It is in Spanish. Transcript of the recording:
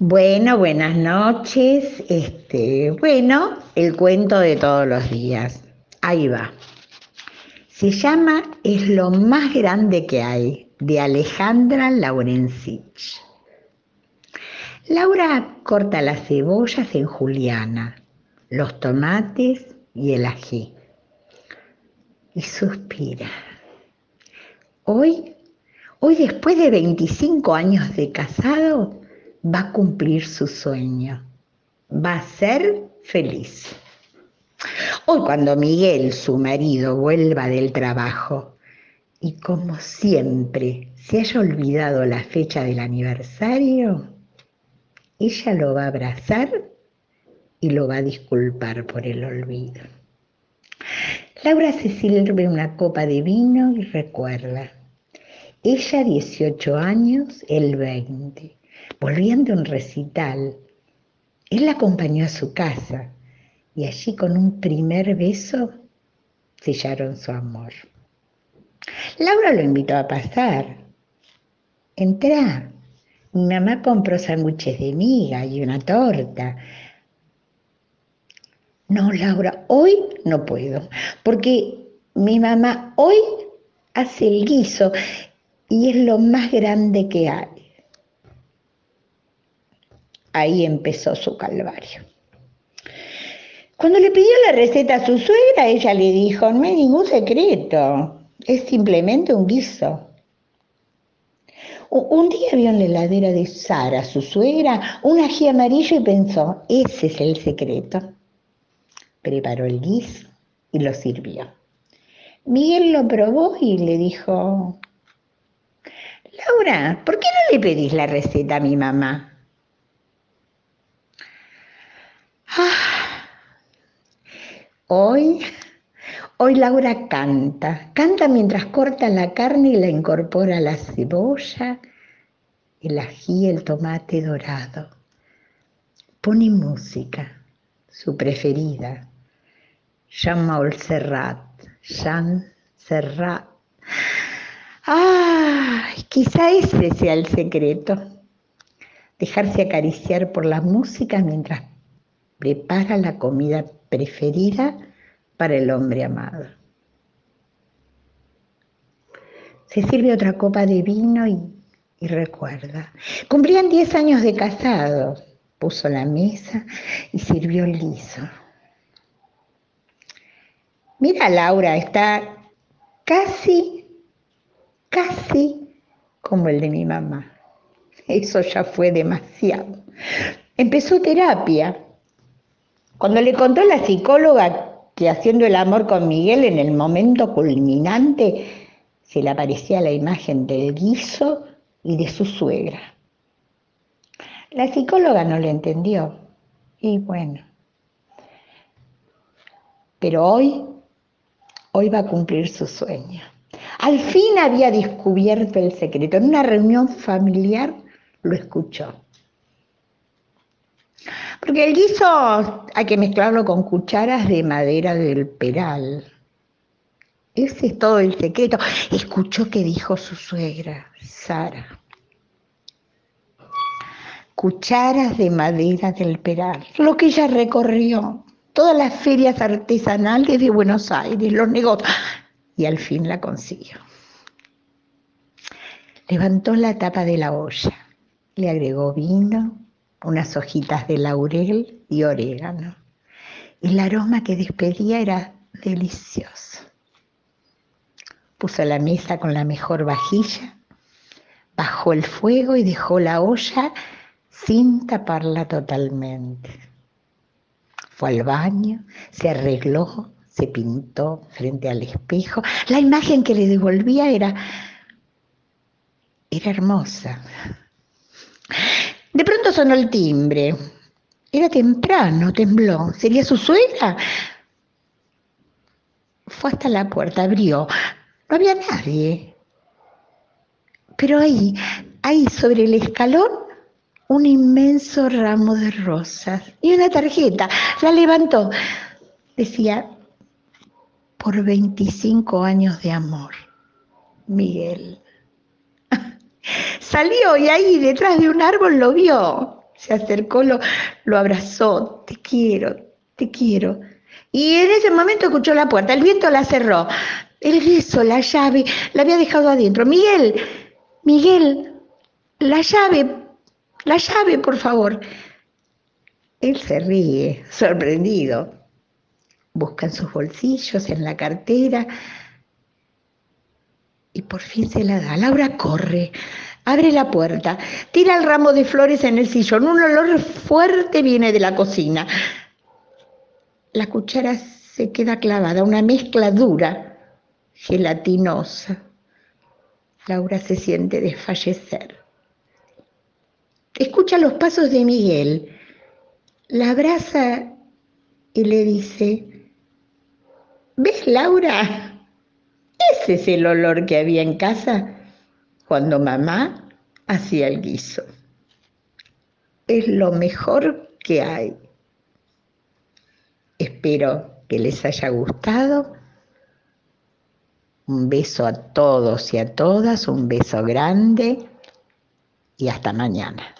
Bueno, buenas noches. Este, bueno, el cuento de todos los días. Ahí va. Se llama Es lo más grande que hay, de Alejandra Laurensich. Laura corta las cebollas en juliana, los tomates y el ají. Y suspira. Hoy, hoy después de 25 años de casado, va a cumplir su sueño, va a ser feliz. Hoy cuando Miguel, su marido, vuelva del trabajo y como siempre se haya olvidado la fecha del aniversario, ella lo va a abrazar y lo va a disculpar por el olvido. Laura se sirve una copa de vino y recuerda. Ella 18 años, el 20 volviendo un recital, él la acompañó a su casa y allí con un primer beso sellaron su amor. Laura lo invitó a pasar. Entrá. Mi mamá compró sándwiches de miga y una torta. No, Laura, hoy no puedo, porque mi mamá hoy hace el guiso y es lo más grande que hay. Ahí empezó su calvario. Cuando le pidió la receta a su suegra, ella le dijo, no hay ningún secreto, es simplemente un guiso. Un día vio en la heladera de Sara, su suegra, un ají amarillo y pensó, ese es el secreto. Preparó el guiso y lo sirvió. Miguel lo probó y le dijo, Laura, ¿por qué no le pedís la receta a mi mamá? Hoy, hoy Laura canta, canta mientras corta la carne y la incorpora la cebolla, el ají, el tomate dorado. Pone música, su preferida, Jean-Maul Serrat, Jean Serrat. ¡Ah! Quizá ese sea el secreto. Dejarse acariciar por la música mientras prepara la comida preferida para el hombre amado. Se sirve otra copa de vino y, recuerda. Cumplían 10 años de casado. Puso la mesa y sirvió el guiso. Mira, Laura, está casi, casi como el de mi mamá. Eso ya fue demasiado. Empezó terapia cuando le contó a la psicóloga que haciendo el amor con Miguel en el momento culminante se le aparecía la imagen del guiso y de su suegra. La psicóloga no le entendió y bueno, pero hoy, hoy va a cumplir su sueño. Al fin había descubierto el secreto. En una reunión familiar lo escuchó. Porque el guiso hay que mezclarlo con cucharas de madera del peral. Ese es todo el secreto. Escuchó que dijo su suegra, Sara. Cucharas de madera del peral. Lo que ella recorrió. Todas las ferias artesanales de Buenos Aires, los negocios. Y al fin la consiguió. Levantó la tapa de la olla. Le agregó vino, unas hojitas de laurel y orégano. El aroma que despedía era delicioso. Puso la mesa con la mejor vajilla, bajó el fuego y dejó la olla sin taparla totalmente. Fue al baño, se arregló, se pintó frente al espejo. La imagen que le devolvía era, era hermosa. De pronto sonó el timbre. Era temprano, tembló. ¿Sería su suegra? Fue hasta la puerta, abrió. No había nadie. Pero ahí, ahí sobre el escalón, un inmenso ramo de rosas y una tarjeta. La levantó. Decía, por 25 años de amor, Miguel. Salió y ahí detrás de un árbol lo vio. Se acercó, lo, lo abrazó, te quiero, te quiero. Y en ese momento escuchó la puerta, el viento la cerró. El guiso, la llave, la había dejado adentro. Miguel, Miguel, la llave, la llave, por favor. Él se ríe, sorprendido. Busca en sus bolsillos, en la cartera, y por fin se la da. Laura corre, abre la puerta, tira el ramo de flores en el sillón. Un olor fuerte viene de la cocina. La cuchara se queda clavada, una mezcla dura, gelatinosa. Laura se siente desfallecer. Escucha los pasos de Miguel, la abraza y le dice, ¿ves Laura? Es el olor que había en casa cuando mamá hacía el guiso. Es lo mejor que hay. Espero que les haya gustado. Un beso a todos y a todas, un beso grande y hasta mañana.